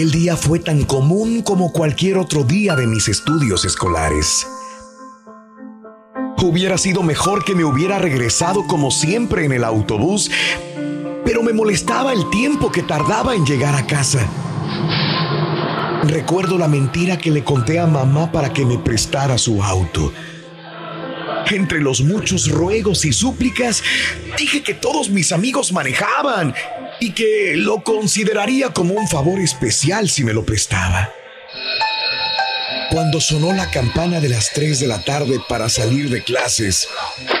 Aquel día fue tan común como cualquier otro día de mis estudios escolares. Hubiera sido mejor que me hubiera regresado como siempre en el autobús, pero me molestaba el tiempo que tardaba en llegar a casa. Recuerdo la mentira que le conté a mamá para que me prestara su auto. Entre los muchos ruegos y súplicas, dije que todos mis amigos manejaban y que lo consideraría como un favor especial si me lo prestaba. Cuando sonó la campana de las 3 de la tarde para salir de clases,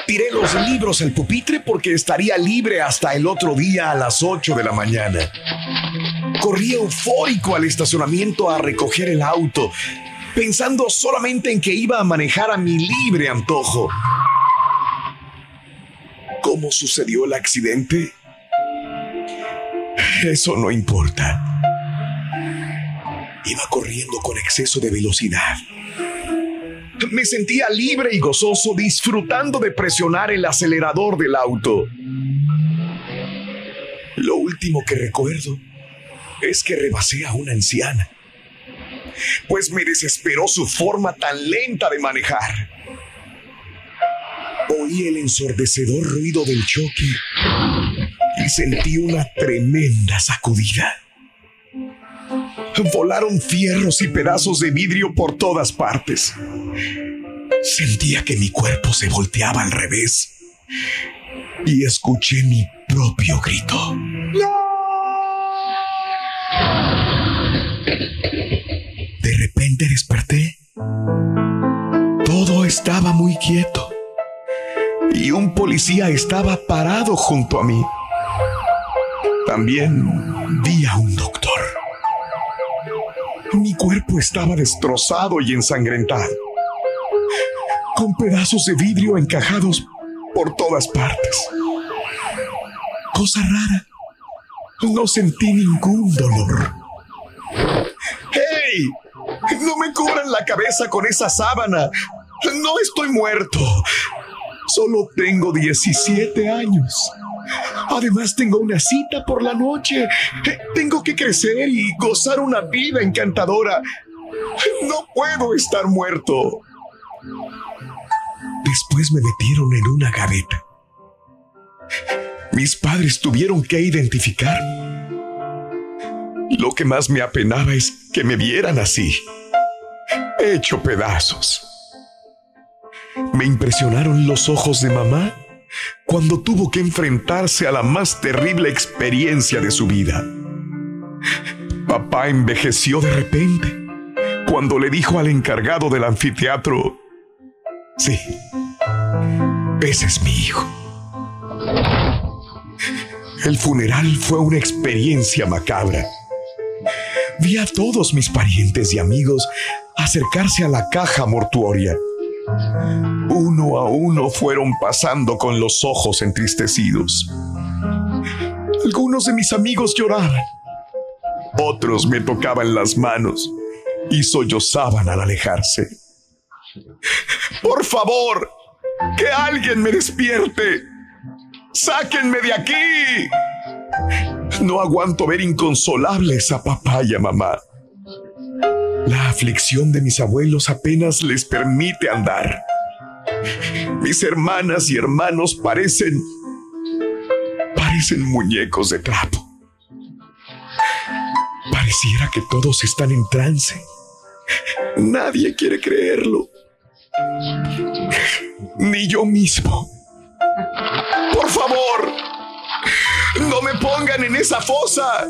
tiré los libros al pupitre porque estaría libre hasta el otro día a las 8 de la mañana. Corrí eufórico al estacionamiento a recoger el auto, pensando solamente en que iba a manejar a mi libre antojo. ¿Cómo sucedió el accidente? Eso no importa. Iba corriendo con exceso de velocidad. Me sentía libre y gozoso disfrutando de presionar el acelerador del auto. Lo último que recuerdo es que rebasé a una anciana, pues me desesperó su forma tan lenta de manejar. Oí el ensordecedor ruido del choque sentí una tremenda sacudida. Volaron fierros y pedazos de vidrio por todas partes. Sentía que mi cuerpo se volteaba al revés y escuché mi propio grito. De repente desperté. Todo estaba muy quieto y un policía estaba parado junto a mí. También vi a un doctor. Mi cuerpo estaba destrozado y ensangrentado, con pedazos de vidrio encajados por todas partes. Cosa rara, no sentí ningún dolor. ¡Hey! No me cubran la cabeza con esa sábana. No estoy muerto. Solo tengo 17 años. Además tengo una cita por la noche. Tengo que crecer y gozar una vida encantadora. No puedo estar muerto. Después me metieron en una gaveta. Mis padres tuvieron que identificar. Lo que más me apenaba es que me vieran así, hecho pedazos. Me impresionaron los ojos de mamá cuando tuvo que enfrentarse a la más terrible experiencia de su vida. Papá envejeció de repente cuando le dijo al encargado del anfiteatro, sí, ese es mi hijo. El funeral fue una experiencia macabra. Vi a todos mis parientes y amigos acercarse a la caja mortuoria. Uno a uno fueron pasando con los ojos entristecidos. Algunos de mis amigos lloraban. Otros me tocaban las manos y sollozaban al alejarse. Por favor, que alguien me despierte. Sáquenme de aquí. No aguanto ver inconsolables a papá y a mamá. La aflicción de mis abuelos apenas les permite andar. Mis hermanas y hermanos parecen... parecen muñecos de trapo. Pareciera que todos están en trance. Nadie quiere creerlo. Ni yo mismo. Por favor, no me pongan en esa fosa.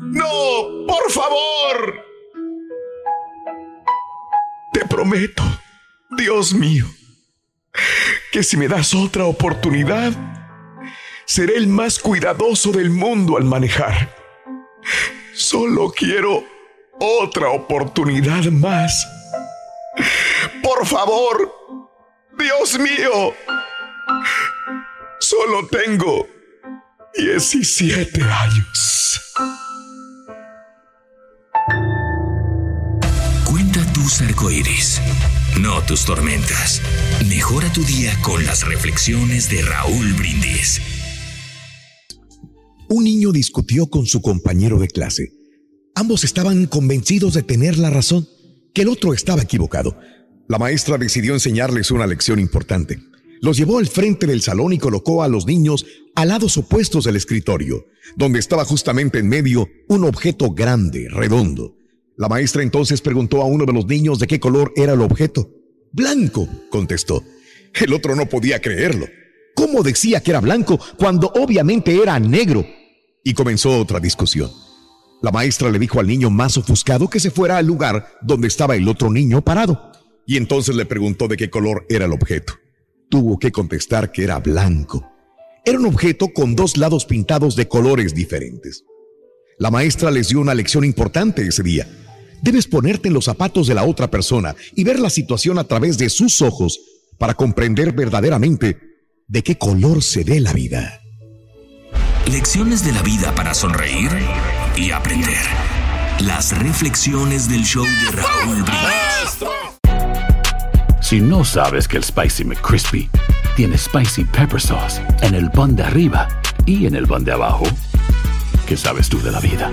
No, por favor. Te prometo, Dios mío, que si me das otra oportunidad, seré el más cuidadoso del mundo al manejar. Solo quiero otra oportunidad más. Por favor, Dios mío, solo tengo 17 años. Cuenta tus arcoíris, no tus tormentas. Mejora tu día con las reflexiones de Raúl Brindis. Un niño discutió con su compañero de clase. Ambos estaban convencidos de tener la razón, que el otro estaba equivocado. La maestra decidió enseñarles una lección importante. Los llevó al frente del salón y colocó a los niños a lados opuestos del escritorio, donde estaba justamente en medio un objeto grande, redondo. La maestra entonces preguntó a uno de los niños de qué color era el objeto. Blanco, contestó. El otro no podía creerlo. ¿Cómo decía que era blanco cuando obviamente era negro? Y comenzó otra discusión. La maestra le dijo al niño más ofuscado que se fuera al lugar donde estaba el otro niño parado. Y entonces le preguntó de qué color era el objeto. Tuvo que contestar que era blanco. Era un objeto con dos lados pintados de colores diferentes. La maestra les dio una lección importante ese día. Debes ponerte en los zapatos de la otra persona y ver la situación a través de sus ojos para comprender verdaderamente de qué color se ve la vida. Lecciones de la vida para sonreír y aprender. Las reflexiones del show de Raúl Brindis. Si no sabes que el Spicy McCrispy tiene Spicy Pepper Sauce en el pan de arriba y en el pan de abajo, ¿qué sabes tú de la vida?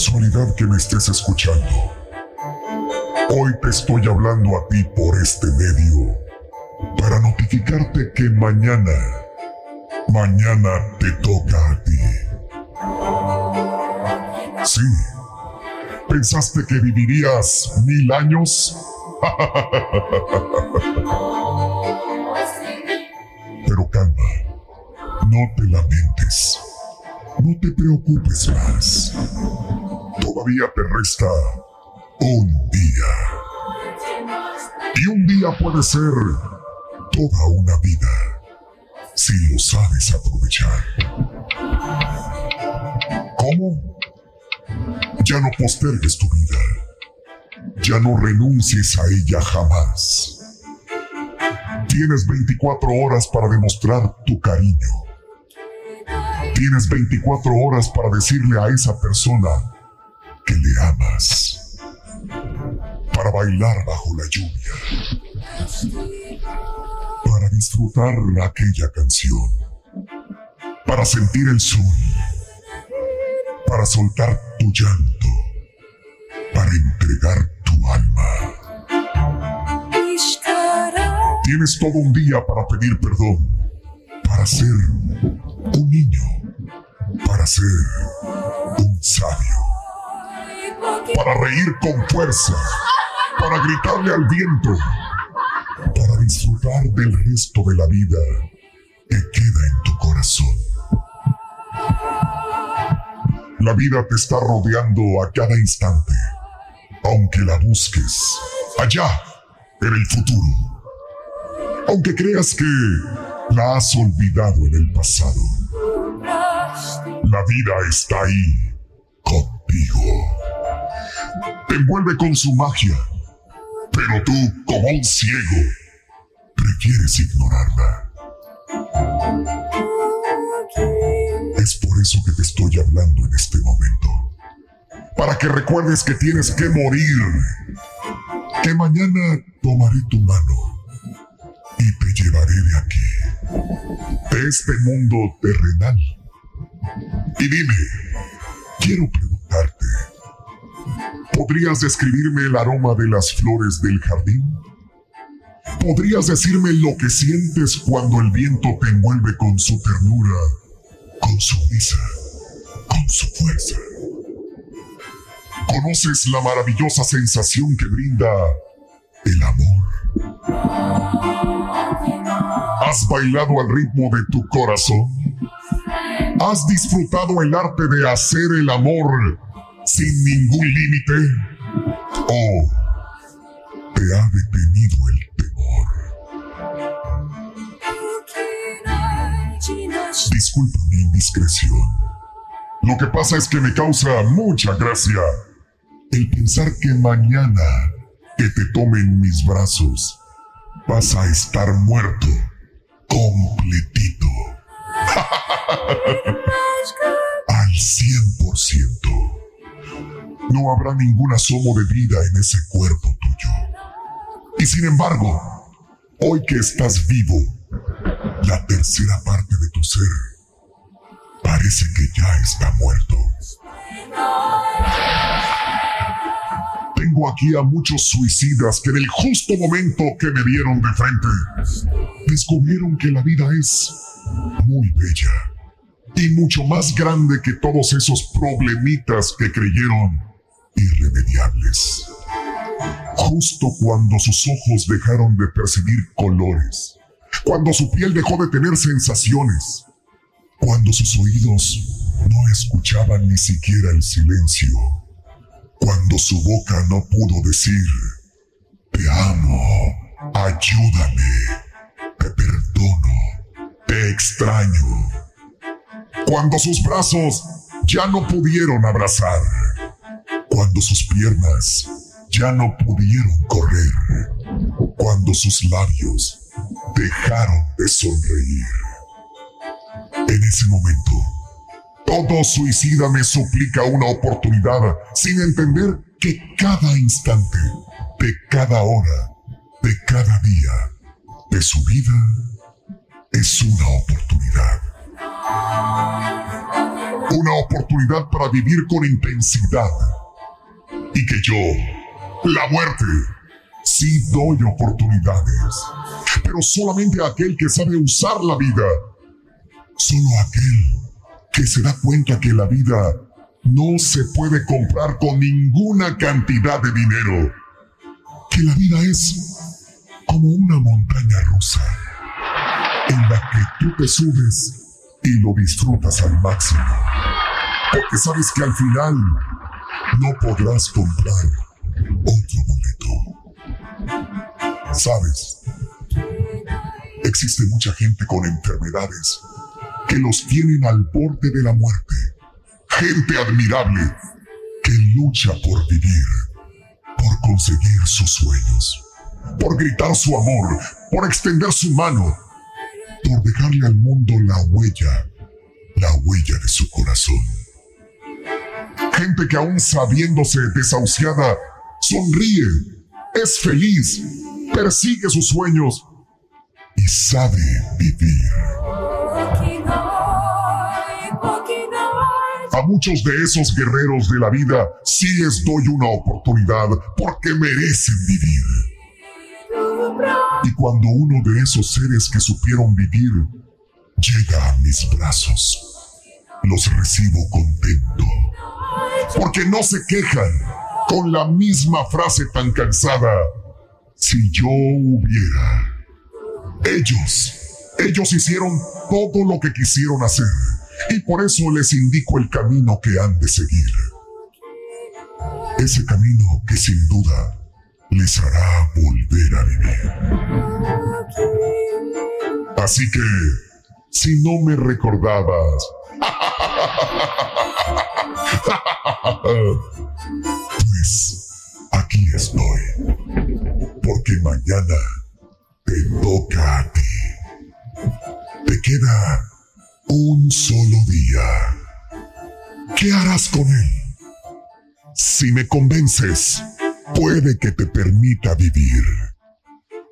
Casualidad que me estés escuchando. Hoy te estoy hablando a ti por este medio para notificarte que mañana, mañana te toca a ti. Sí, ¿pensaste que vivirías mil años? Pero calma, no te lamentes, no te preocupes más. Todavía te resta un día. Y un día puede ser toda una vida si lo sabes aprovechar. ¿Cómo? Ya no postergues tu vida. Ya no renuncies a ella jamás. Tienes 24 horas para demostrar tu cariño. Tienes 24 horas para decirle a esa persona que le amas. Para bailar bajo la lluvia. Para disfrutar aquella canción. Para sentir el sol. Para soltar tu llanto. Para entregar tu alma. Tienes todo un día para pedir perdón. Para ser un niño. Para ser un sabio. Para reír con fuerza. Para gritarle al viento. Para disfrutar del resto de la vida que queda en tu corazón. La vida te está rodeando a cada instante, aunque la busques allá en el futuro. Aunque creas que la has olvidado en el pasado, la vida está ahí contigo. Te envuelve con su magia, pero tú, como un ciego, prefieres ignorarla. Es por eso que te estoy hablando en este momento. Para que recuerdes que tienes que morir. Que mañana tomaré tu mano y te llevaré de aquí, de este mundo terrenal. Y dime, quiero preguntarte, ¿podrías describirme el aroma de las flores del jardín? ¿Podrías decirme lo que sientes cuando el viento te envuelve con su ternura, con su brisa, con su fuerza? ¿Conoces la maravillosa sensación que brinda el amor? ¿Has bailado al ritmo de tu corazón? ¿Has disfrutado el arte de hacer el amor sin ningún límite? ¿O te ha detenido el Disculpa mi indiscreción. Lo que pasa es que me causa mucha gracia el pensar que mañana que te tomen mis brazos vas a estar muerto completito. Al 100%. No habrá ningún asomo de vida en ese cuerpo tuyo. Y sin embargo, hoy que estás vivo, la tercera parte de tu ser parece que ya está muerto. Tengo aquí a muchos suicidas que en el justo momento que me vieron de frente, descubrieron que la vida es muy bella y mucho más grande que todos esos problemitas que creyeron irremediables. Justo cuando sus ojos dejaron de percibir colores, cuando su piel dejó de tener sensaciones, cuando sus oídos no escuchaban ni siquiera el silencio, cuando su boca no pudo decir, te amo, ayúdame, te perdono, te extraño, cuando sus brazos ya no pudieron abrazar, cuando sus piernas ya no pudieron correr, cuando sus labios dejaron de sonreír. En ese momento, todo suicida me suplica una oportunidad sin entender que cada instante, de cada hora, de cada día de su vida es una oportunidad. Una oportunidad para vivir con intensidad. Y que yo, la muerte, sí doy oportunidades, pero solamente a aquel que sabe usar la vida. Solo aquel que se da cuenta que la vida no se puede comprar con ninguna cantidad de dinero. Que la vida es como una montaña rusa en la que tú te subes y lo disfrutas al máximo. Porque sabes que al final no podrás comprar otro boleto. Sabes, existe mucha gente con enfermedades que los tienen al borde de la muerte. Gente admirable que lucha por vivir, por conseguir sus sueños, por gritar su amor, por extender su mano, por dejarle al mundo la huella, la huella de su corazón. Gente que aún sabiéndose desahuciada, sonríe, es feliz, persigue sus sueños y sabe vivir. A muchos de esos guerreros de la vida sí les doy una oportunidad porque merecen vivir. Y cuando uno de esos seres que supieron vivir llega a mis brazos, los recibo contento. Porque no se quejan con la misma frase tan cansada si yo hubiera. Ellos, ellos hicieron todo lo que quisieron hacer y por eso les indico el camino que han de seguir. Ese camino que sin duda les hará volver a vivir. Así que, si no me recordabas, pues aquí estoy. Porque mañana te toca a ti. Te queda un solo día. ¿Qué harás con él? Si me convences, puede que te permita vivir.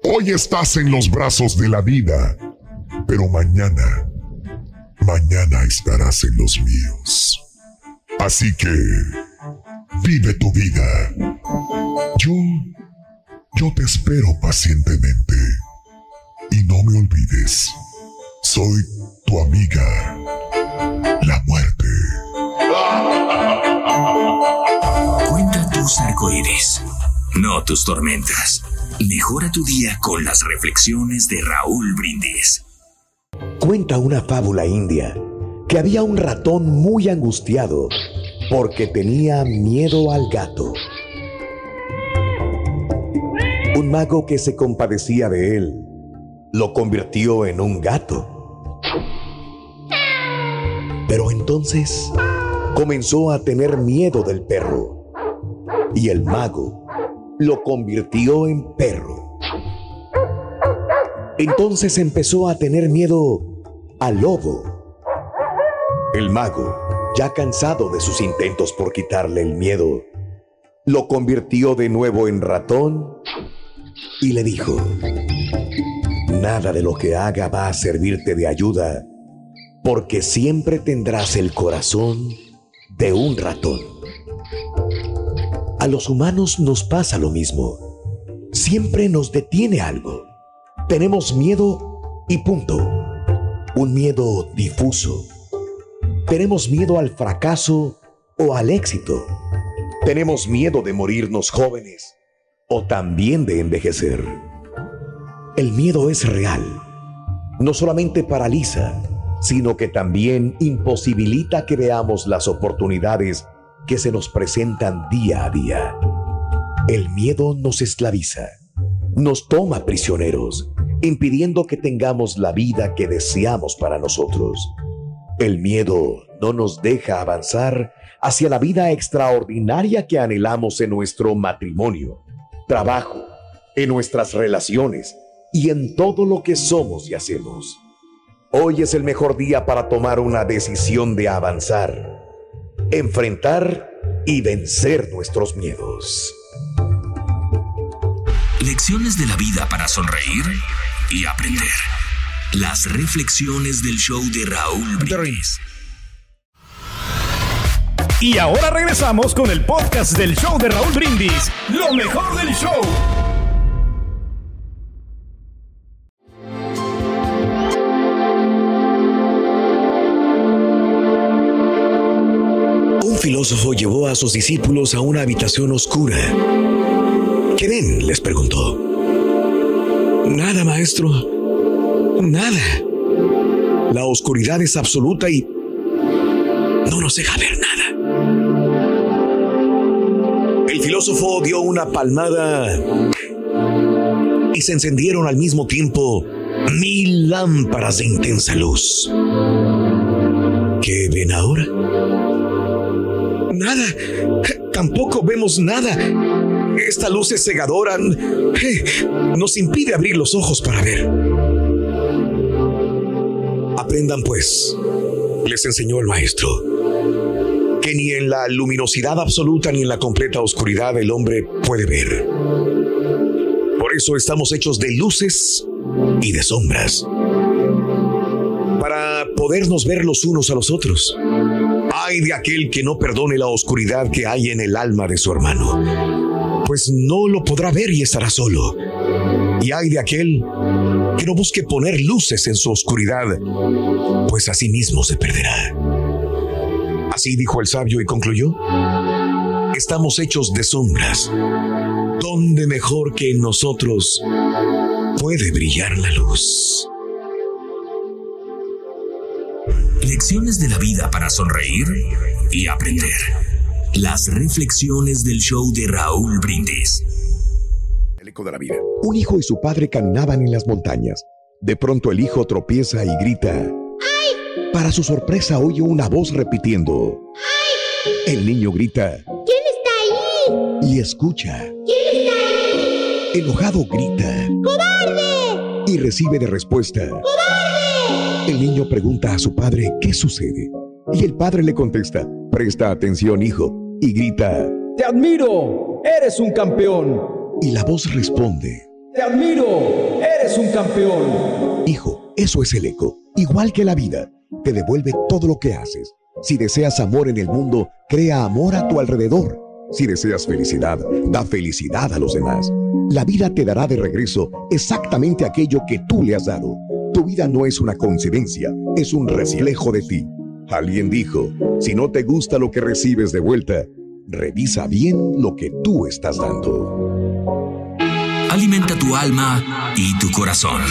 Hoy estás en los brazos de la vida, pero mañana, mañana estarás en los míos. Así que, vive tu vida. Yo, yo te espero pacientemente. Y no me olvides, soy tu amiga, la muerte. Cuenta tus arcoíris, no tus tormentas. Mejora tu día con las reflexiones de Raúl Brindis. Cuenta una fábula india que había un ratón muy angustiado porque tenía miedo al gato. Un mago que se compadecía de él lo convirtió en un gato. Pero entonces comenzó a tener miedo del perro y el mago lo convirtió en perro. Entonces empezó a tener miedo al lobo. El mago, ya cansado de sus intentos por quitarle el miedo, lo convirtió de nuevo en ratón y le dijo, nada de lo que haga va a servirte de ayuda, porque siempre tendrás el corazón de un ratón. A los humanos nos pasa lo mismo. Siempre nos detiene algo. Tenemos miedo y punto. Un miedo difuso. Tenemos miedo al fracaso o al éxito. Tenemos miedo de morirnos jóvenes o también de envejecer. El miedo es real. No solamente paraliza, sino que también imposibilita que veamos las oportunidades que se nos presentan día a día. El miedo nos esclaviza, nos toma prisioneros, impidiendo que tengamos la vida que deseamos para nosotros. El miedo no nos deja avanzar hacia la vida extraordinaria que anhelamos en nuestro matrimonio, trabajo, en nuestras relaciones y en todo lo que somos y hacemos. Hoy es el mejor día para tomar una decisión de avanzar, enfrentar y vencer nuestros miedos. Lecciones de la vida para sonreír y aprender. Las reflexiones del show de Raúl Brindis. Y ahora regresamos con el podcast del show de Raúl Brindis. Lo mejor del show. Filósofo llevó a sus discípulos a una habitación oscura. ¿Qué ven? les preguntó. Nada, maestro. Nada. La oscuridad es absoluta y no nos deja ver nada. El filósofo dio una palmada y se encendieron al mismo tiempo mil lámparas de intensa luz. ¿Qué ven ahora? Nada. Tampoco vemos nada. Esta luz es cegadora. Nos impide abrir los ojos para ver. Aprendan pues, les enseñó el maestro, que ni en la luminosidad absoluta ni en la completa oscuridad el hombre puede ver. Por eso estamos hechos de luces y de sombras. Para podernos ver los unos a los otros. Ay de aquel que no perdone la oscuridad que hay en el alma de su hermano, pues no lo podrá ver y estará solo. Y ay de aquel que no busque poner luces en su oscuridad, pues así mismo se perderá. Así dijo el sabio y concluyó, estamos hechos de sombras. ¿Dónde mejor que en nosotros puede brillar la luz? Lecciones de la vida para sonreír y aprender. Las reflexiones del show de Raúl Brindis. trágico de la vida. Un hijo y su padre caminaban en las montañas. De pronto el hijo tropieza y grita. ¡Ay! Para su sorpresa oye una voz repitiendo. ¡Ay! El niño grita. ¿Quién está ahí? Y escucha. ¿Quién está ahí? Enojado grita. ¡Cobarde! Y recibe de respuesta. ¡Cobarde! El niño pregunta a su padre qué sucede. Y el padre le contesta. Presta atención, hijo. Y grita. Te admiro. Eres un campeón. Y la voz responde. Te admiro. Eres un campeón. Hijo, eso es el eco. Igual que la vida, te devuelve todo lo que haces. Si deseas amor en el mundo, crea amor a tu alrededor. Si deseas felicidad, da felicidad a los demás. La vida te dará de regreso exactamente aquello que tú le has dado. Tu vida no es una coincidencia, es un reflejo de ti. Alguien dijo, si no te gusta lo que recibes de vuelta, revisa bien lo que tú estás dando. Alimenta tu alma y tu corazón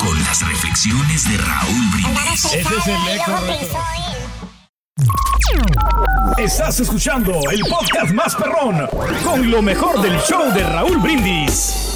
con las reflexiones de Raúl Brindis. Ese es el eco. Estás escuchando el podcast más perrón con lo mejor del show de Raúl Brindis.